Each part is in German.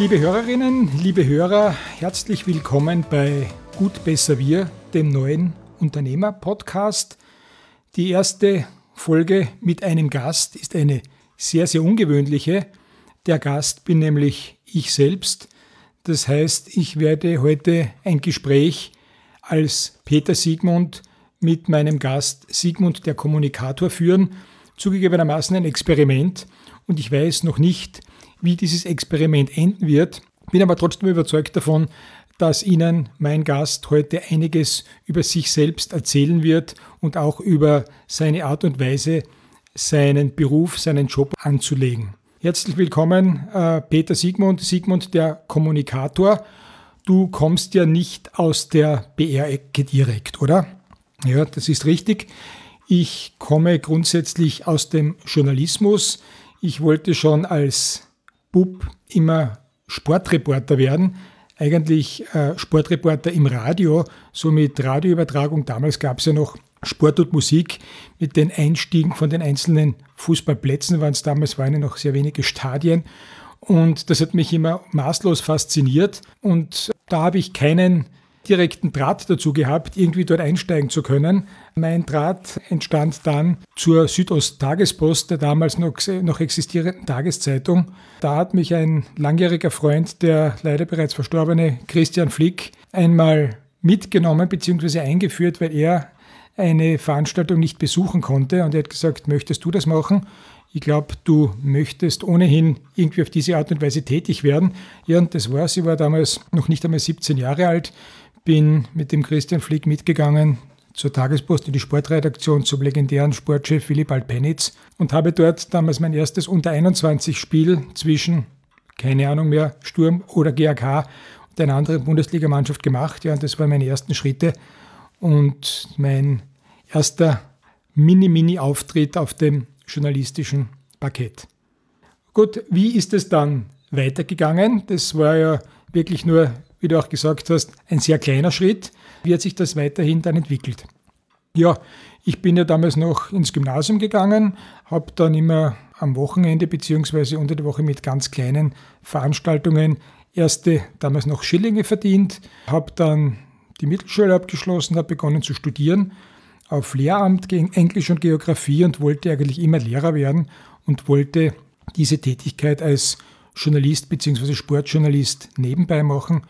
Liebe Hörerinnen, liebe Hörer, herzlich willkommen bei Gut Besser Wir, dem neuen Unternehmer-Podcast. Die erste Folge mit einem Gast ist eine sehr, sehr ungewöhnliche. Der Gast bin nämlich ich selbst. Das heißt, ich werde heute ein Gespräch als Peter Siegmund mit meinem Gast Siegmund der Kommunikator führen. Zugegebenermaßen ein Experiment und ich weiß noch nicht, wie dieses Experiment enden wird. Bin aber trotzdem überzeugt davon, dass Ihnen mein Gast heute einiges über sich selbst erzählen wird und auch über seine Art und Weise, seinen Beruf, seinen Job anzulegen. Herzlich willkommen, äh, Peter Siegmund, Siegmund der Kommunikator. Du kommst ja nicht aus der BR-Ecke direkt, oder? Ja, das ist richtig. Ich komme grundsätzlich aus dem Journalismus. Ich wollte schon als Bub immer Sportreporter werden, eigentlich äh, Sportreporter im Radio, so mit Radioübertragung. Damals gab es ja noch Sport und Musik mit den Einstiegen von den einzelnen Fußballplätzen, waren es damals waren ja noch sehr wenige Stadien. Und das hat mich immer maßlos fasziniert. Und da habe ich keinen direkten Draht dazu gehabt, irgendwie dort einsteigen zu können. Mein Draht entstand dann zur Südost-Tagespost, der damals noch, noch existierenden Tageszeitung. Da hat mich ein langjähriger Freund, der leider bereits verstorbene Christian Flick, einmal mitgenommen bzw. eingeführt, weil er eine Veranstaltung nicht besuchen konnte. Und er hat gesagt, möchtest du das machen? Ich glaube, du möchtest ohnehin irgendwie auf diese Art und Weise tätig werden. Ja, und das war sie, war damals noch nicht einmal 17 Jahre alt bin mit dem Christian Flick mitgegangen zur Tagespost in die Sportredaktion zum legendären Sportchef Philipp Alpenitz und habe dort damals mein erstes Unter-21-Spiel zwischen, keine Ahnung mehr, Sturm oder GAK und einer anderen Bundesligamannschaft gemacht. Ja, und das waren meine ersten Schritte und mein erster Mini-Mini-Auftritt auf dem journalistischen Parkett. Gut, wie ist es dann weitergegangen? Das war ja wirklich nur wie du auch gesagt hast, ein sehr kleiner Schritt. Wie hat sich das weiterhin dann entwickelt? Ja, ich bin ja damals noch ins Gymnasium gegangen, habe dann immer am Wochenende bzw. unter der Woche mit ganz kleinen Veranstaltungen erste damals noch Schillinge verdient, habe dann die Mittelschule abgeschlossen, habe begonnen zu studieren auf Lehramt gegen Englisch und Geografie und wollte eigentlich immer Lehrer werden und wollte diese Tätigkeit als Journalist bzw. Sportjournalist nebenbei machen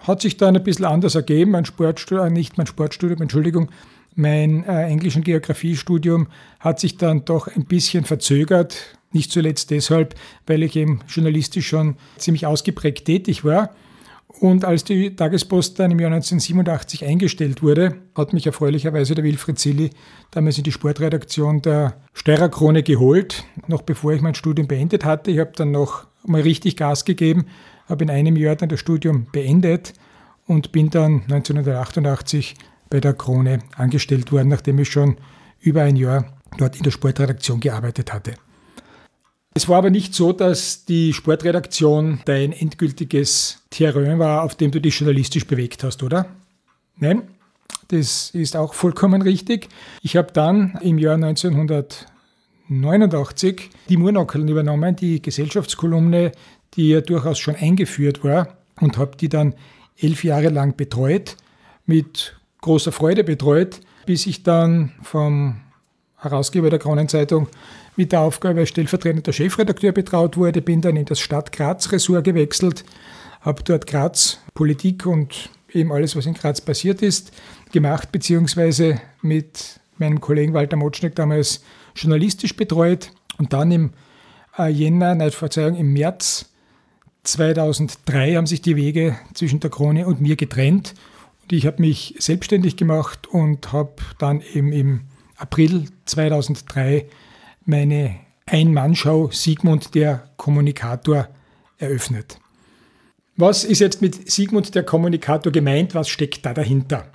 hat sich dann ein bisschen anders ergeben. Mein Sportstudium, äh, nicht mein Sportstudium, Entschuldigung, mein äh, Englisch- und Geografiestudium hat sich dann doch ein bisschen verzögert. Nicht zuletzt deshalb, weil ich eben journalistisch schon ziemlich ausgeprägt tätig war. Und als die Tagespost dann im Jahr 1987 eingestellt wurde, hat mich erfreulicherweise der Wilfried Zilli damals in die Sportredaktion der Steirer Krone geholt, noch bevor ich mein Studium beendet hatte. Ich habe dann noch mal richtig Gas gegeben habe in einem Jahr dann das Studium beendet und bin dann 1988 bei der Krone angestellt worden, nachdem ich schon über ein Jahr dort in der Sportredaktion gearbeitet hatte. Es war aber nicht so, dass die Sportredaktion dein endgültiges Terrain war, auf dem du dich journalistisch bewegt hast, oder? Nein, das ist auch vollkommen richtig. Ich habe dann im Jahr 1989 die Murnockeln übernommen, die Gesellschaftskolumne die ja durchaus schon eingeführt war und habe die dann elf Jahre lang betreut, mit großer Freude betreut, bis ich dann vom Herausgeber der Kronenzeitung mit der Aufgabe als stellvertretender Chefredakteur betraut wurde, bin dann in das Stadt Graz-Ressort gewechselt, habe dort Graz Politik und eben alles, was in Graz passiert ist, gemacht, beziehungsweise mit meinem Kollegen Walter Motschneck damals journalistisch betreut und dann im äh, Jänner, nein, Verzeihung, im März 2003 haben sich die Wege zwischen der Krone und mir getrennt. Und ich habe mich selbstständig gemacht und habe dann eben im April 2003 meine Ein-Mann-Show Sigmund der Kommunikator eröffnet. Was ist jetzt mit Sigmund der Kommunikator gemeint? Was steckt da dahinter?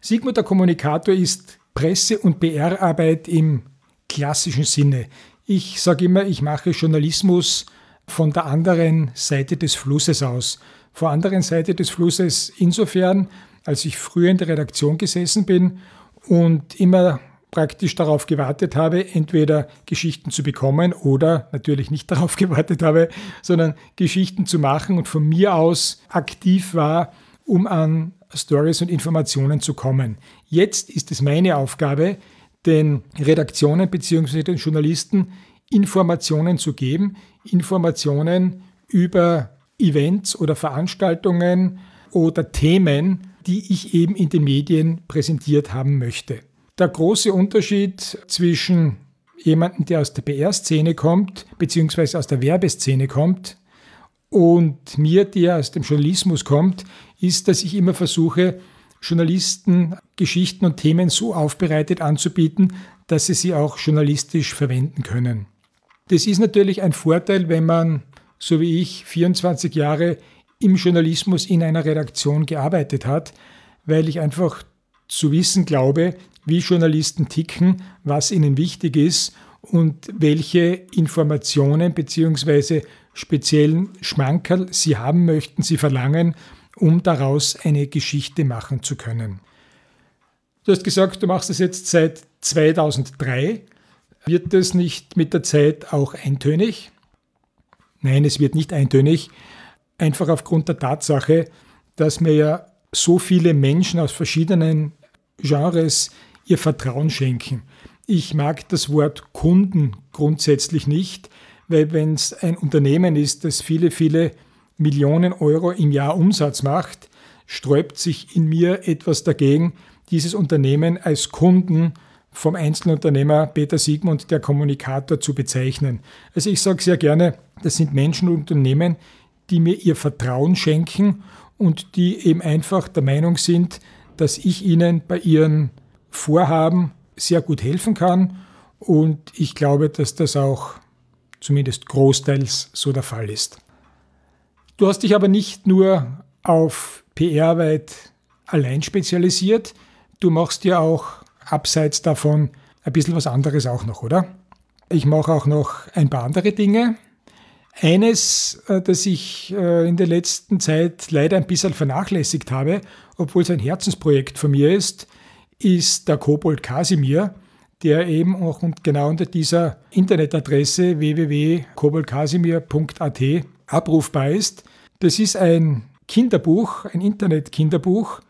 Sigmund der Kommunikator ist Presse- und PR-Arbeit im klassischen Sinne. Ich sage immer, ich mache Journalismus von der anderen Seite des Flusses aus. Vor anderen Seite des Flusses insofern, als ich früher in der Redaktion gesessen bin und immer praktisch darauf gewartet habe, entweder Geschichten zu bekommen oder natürlich nicht darauf gewartet habe, sondern Geschichten zu machen und von mir aus aktiv war, um an Stories und Informationen zu kommen. Jetzt ist es meine Aufgabe, den Redaktionen bzw. den Journalisten Informationen zu geben, Informationen über Events oder Veranstaltungen oder Themen, die ich eben in den Medien präsentiert haben möchte. Der große Unterschied zwischen jemandem, der aus der PR-Szene kommt, beziehungsweise aus der Werbeszene kommt, und mir, der aus dem Journalismus kommt, ist, dass ich immer versuche, Journalisten Geschichten und Themen so aufbereitet anzubieten, dass sie sie auch journalistisch verwenden können. Das ist natürlich ein Vorteil, wenn man, so wie ich, 24 Jahre im Journalismus in einer Redaktion gearbeitet hat, weil ich einfach zu wissen glaube, wie Journalisten ticken, was ihnen wichtig ist und welche Informationen bzw. speziellen Schmankerl sie haben möchten, sie verlangen, um daraus eine Geschichte machen zu können. Du hast gesagt, du machst es jetzt seit 2003. Wird das nicht mit der Zeit auch eintönig? Nein, es wird nicht eintönig, einfach aufgrund der Tatsache, dass mir ja so viele Menschen aus verschiedenen Genres ihr Vertrauen schenken. Ich mag das Wort Kunden grundsätzlich nicht, weil wenn es ein Unternehmen ist, das viele, viele Millionen Euro im Jahr Umsatz macht, sträubt sich in mir etwas dagegen, dieses Unternehmen als Kunden vom Einzelunternehmer Peter Siegmund, der Kommunikator, zu bezeichnen. Also ich sage sehr gerne, das sind Menschen und Unternehmen, die mir ihr Vertrauen schenken und die eben einfach der Meinung sind, dass ich ihnen bei ihren Vorhaben sehr gut helfen kann. Und ich glaube, dass das auch zumindest großteils so der Fall ist. Du hast dich aber nicht nur auf PR-Arbeit allein spezialisiert, du machst ja auch abseits davon ein bisschen was anderes auch noch, oder? Ich mache auch noch ein paar andere Dinge. Eines, äh, das ich äh, in der letzten Zeit leider ein bisschen vernachlässigt habe, obwohl es ein Herzensprojekt von mir ist, ist der Kobold Casimir, der eben auch genau unter dieser Internetadresse www.koboldcasimir.at abrufbar ist. Das ist ein Kinderbuch, ein Internet-Kinderbuch,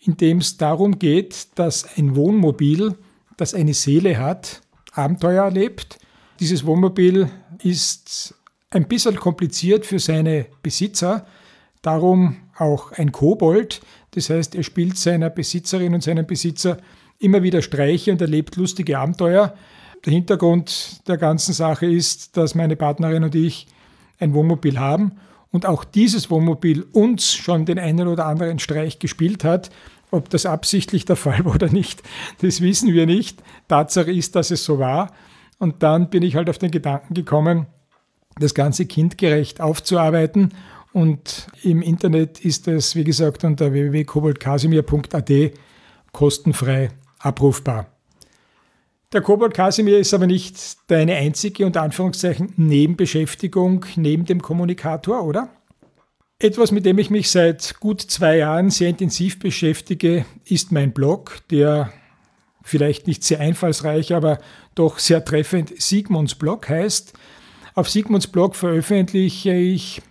in dem es darum geht, dass ein Wohnmobil, das eine Seele hat, Abenteuer erlebt. Dieses Wohnmobil ist ein bisschen kompliziert für seine Besitzer, darum auch ein Kobold. Das heißt, er spielt seiner Besitzerin und seinem Besitzer immer wieder Streiche und erlebt lustige Abenteuer. Der Hintergrund der ganzen Sache ist, dass meine Partnerin und ich ein Wohnmobil haben und auch dieses Wohnmobil uns schon den einen oder anderen Streich gespielt hat. Ob das absichtlich der Fall war oder nicht, das wissen wir nicht. Tatsache ist, dass es so war. Und dann bin ich halt auf den Gedanken gekommen, das Ganze kindgerecht aufzuarbeiten. Und im Internet ist es, wie gesagt, unter www.koboldkasimir.at kostenfrei abrufbar. Der Kobold Kasimir ist aber nicht deine einzige und Anführungszeichen Nebenbeschäftigung neben dem Kommunikator, oder? Etwas, mit dem ich mich seit gut zwei Jahren sehr intensiv beschäftige, ist mein Blog, der vielleicht nicht sehr einfallsreich, aber doch sehr treffend Sigmunds Blog heißt. Auf Sigmunds Blog veröffentliche ich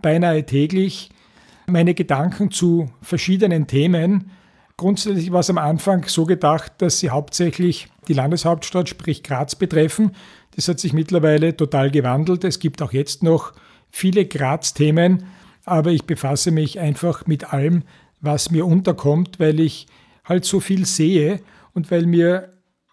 beinahe täglich meine Gedanken zu verschiedenen Themen, Grundsätzlich war es am Anfang so gedacht, dass sie hauptsächlich die Landeshauptstadt, sprich Graz, betreffen. Das hat sich mittlerweile total gewandelt. Es gibt auch jetzt noch viele Graz-Themen, aber ich befasse mich einfach mit allem, was mir unterkommt, weil ich halt so viel sehe und weil mir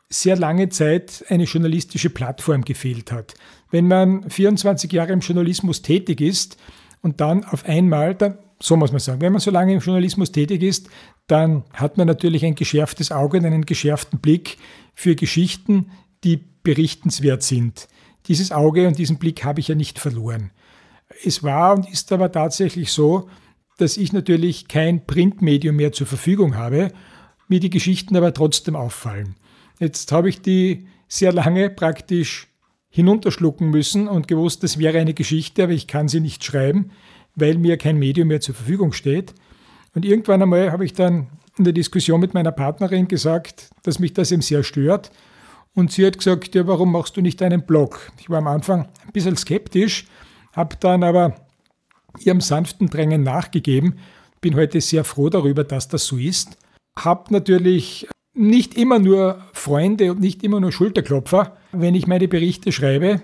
sehr lange Zeit eine journalistische Plattform gefehlt hat. Wenn man 24 Jahre im Journalismus tätig ist und dann auf einmal, dann so muss man sagen. Wenn man so lange im Journalismus tätig ist, dann hat man natürlich ein geschärftes Auge und einen geschärften Blick für Geschichten, die berichtenswert sind. Dieses Auge und diesen Blick habe ich ja nicht verloren. Es war und ist aber tatsächlich so, dass ich natürlich kein Printmedium mehr zur Verfügung habe, mir die Geschichten aber trotzdem auffallen. Jetzt habe ich die sehr lange praktisch hinunterschlucken müssen und gewusst, das wäre eine Geschichte, aber ich kann sie nicht schreiben weil mir kein Medium mehr zur Verfügung steht. Und irgendwann einmal habe ich dann in der Diskussion mit meiner Partnerin gesagt, dass mich das eben sehr stört. Und sie hat gesagt, ja, warum machst du nicht einen Blog? Ich war am Anfang ein bisschen skeptisch, habe dann aber ihrem sanften Drängen nachgegeben, bin heute sehr froh darüber, dass das so ist. Habe natürlich nicht immer nur Freunde und nicht immer nur Schulterklopfer, wenn ich meine Berichte schreibe.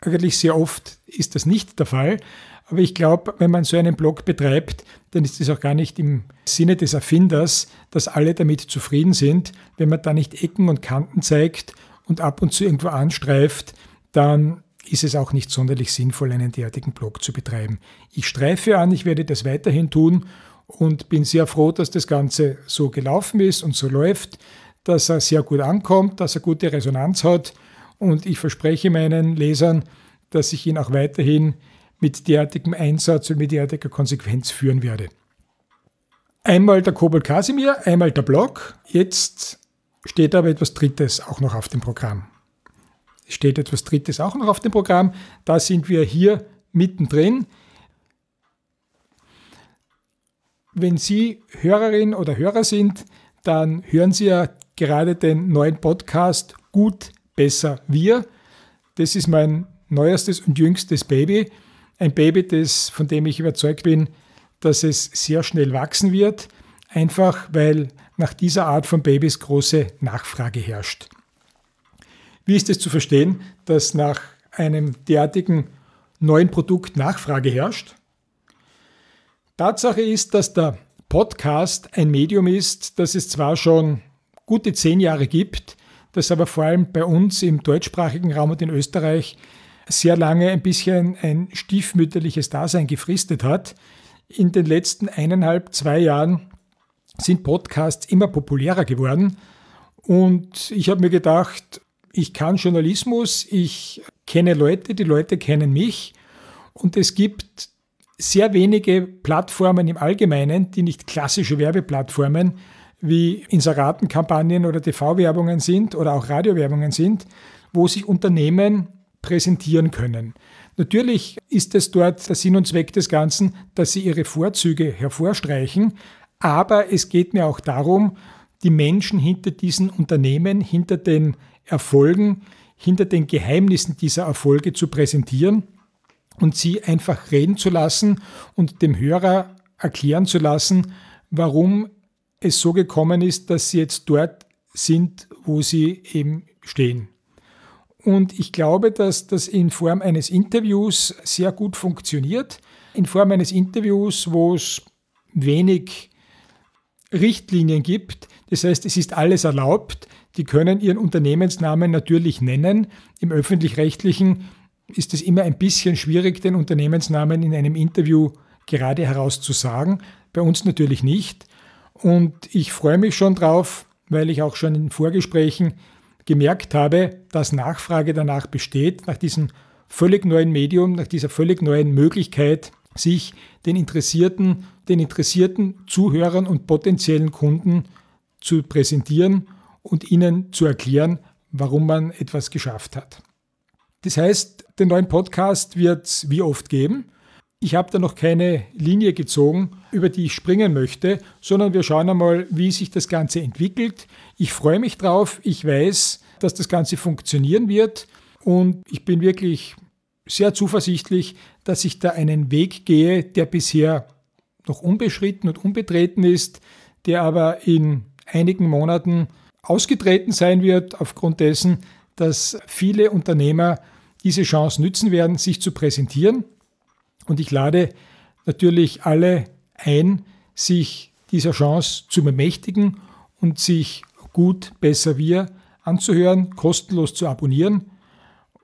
Eigentlich sehr oft ist das nicht der Fall. Aber ich glaube, wenn man so einen Blog betreibt, dann ist es auch gar nicht im Sinne des Erfinders, dass alle damit zufrieden sind. Wenn man da nicht Ecken und Kanten zeigt und ab und zu irgendwo anstreift, dann ist es auch nicht sonderlich sinnvoll, einen derartigen Blog zu betreiben. Ich streife an, ich werde das weiterhin tun und bin sehr froh, dass das Ganze so gelaufen ist und so läuft, dass er sehr gut ankommt, dass er gute Resonanz hat und ich verspreche meinen Lesern, dass ich ihn auch weiterhin mit derartigem Einsatz und mit derartiger Konsequenz führen werde. Einmal der Kobol Kasimir, einmal der Blog. Jetzt steht aber etwas Drittes auch noch auf dem Programm. Es steht etwas Drittes auch noch auf dem Programm. Da sind wir hier mittendrin. Wenn Sie Hörerin oder Hörer sind, dann hören Sie ja gerade den neuen Podcast Gut, besser, wir. Das ist mein neuestes und jüngstes Baby. Ein Baby, das, von dem ich überzeugt bin, dass es sehr schnell wachsen wird, einfach weil nach dieser Art von Babys große Nachfrage herrscht. Wie ist es zu verstehen, dass nach einem derartigen neuen Produkt Nachfrage herrscht? Tatsache ist, dass der Podcast ein Medium ist, das es zwar schon gute zehn Jahre gibt, das aber vor allem bei uns im deutschsprachigen Raum und in Österreich sehr lange ein bisschen ein stiefmütterliches Dasein gefristet hat. In den letzten eineinhalb, zwei Jahren sind Podcasts immer populärer geworden. Und ich habe mir gedacht, ich kann Journalismus, ich kenne Leute, die Leute kennen mich. Und es gibt sehr wenige Plattformen im Allgemeinen, die nicht klassische Werbeplattformen wie Inseratenkampagnen oder TV-Werbungen sind oder auch Radiowerbungen sind, wo sich Unternehmen präsentieren können. Natürlich ist es dort der Sinn und Zweck des Ganzen, dass sie ihre Vorzüge hervorstreichen, aber es geht mir auch darum, die Menschen hinter diesen Unternehmen, hinter den Erfolgen, hinter den Geheimnissen dieser Erfolge zu präsentieren und sie einfach reden zu lassen und dem Hörer erklären zu lassen, warum es so gekommen ist, dass sie jetzt dort sind, wo sie eben stehen. Und ich glaube, dass das in Form eines Interviews sehr gut funktioniert. In Form eines Interviews, wo es wenig Richtlinien gibt. Das heißt, es ist alles erlaubt. Die können ihren Unternehmensnamen natürlich nennen. Im öffentlich-rechtlichen ist es immer ein bisschen schwierig, den Unternehmensnamen in einem Interview gerade heraus zu sagen. Bei uns natürlich nicht. Und ich freue mich schon drauf, weil ich auch schon in Vorgesprächen gemerkt habe, dass Nachfrage danach besteht, nach diesem völlig neuen Medium, nach dieser völlig neuen Möglichkeit, sich den interessierten, den interessierten Zuhörern und potenziellen Kunden zu präsentieren und ihnen zu erklären, warum man etwas geschafft hat. Das heißt, den neuen Podcast wird es wie oft geben. Ich habe da noch keine Linie gezogen, über die ich springen möchte, sondern wir schauen einmal, wie sich das Ganze entwickelt. Ich freue mich drauf. Ich weiß, dass das Ganze funktionieren wird und ich bin wirklich sehr zuversichtlich, dass ich da einen Weg gehe, der bisher noch unbeschritten und unbetreten ist, der aber in einigen Monaten ausgetreten sein wird, aufgrund dessen, dass viele Unternehmer diese Chance nützen werden, sich zu präsentieren und ich lade natürlich alle ein, sich dieser Chance zu bemächtigen und sich gut, besser wir anzuhören, kostenlos zu abonnieren.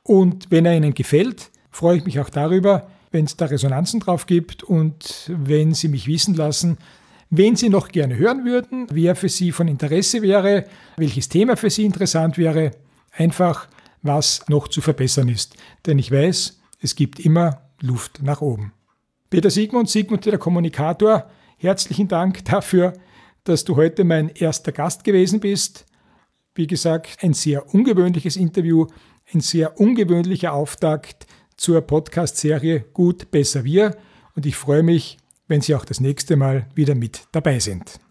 Und wenn er Ihnen gefällt, freue ich mich auch darüber, wenn es da Resonanzen drauf gibt und wenn Sie mich wissen lassen, wen Sie noch gerne hören würden, wer für Sie von Interesse wäre, welches Thema für Sie interessant wäre, einfach was noch zu verbessern ist. Denn ich weiß, es gibt immer Luft nach oben. Peter Sigmund, Sigmund der Kommunikator, herzlichen Dank dafür, dass du heute mein erster Gast gewesen bist. Wie gesagt, ein sehr ungewöhnliches Interview, ein sehr ungewöhnlicher Auftakt zur Podcast-Serie Gut, besser wir. Und ich freue mich, wenn Sie auch das nächste Mal wieder mit dabei sind.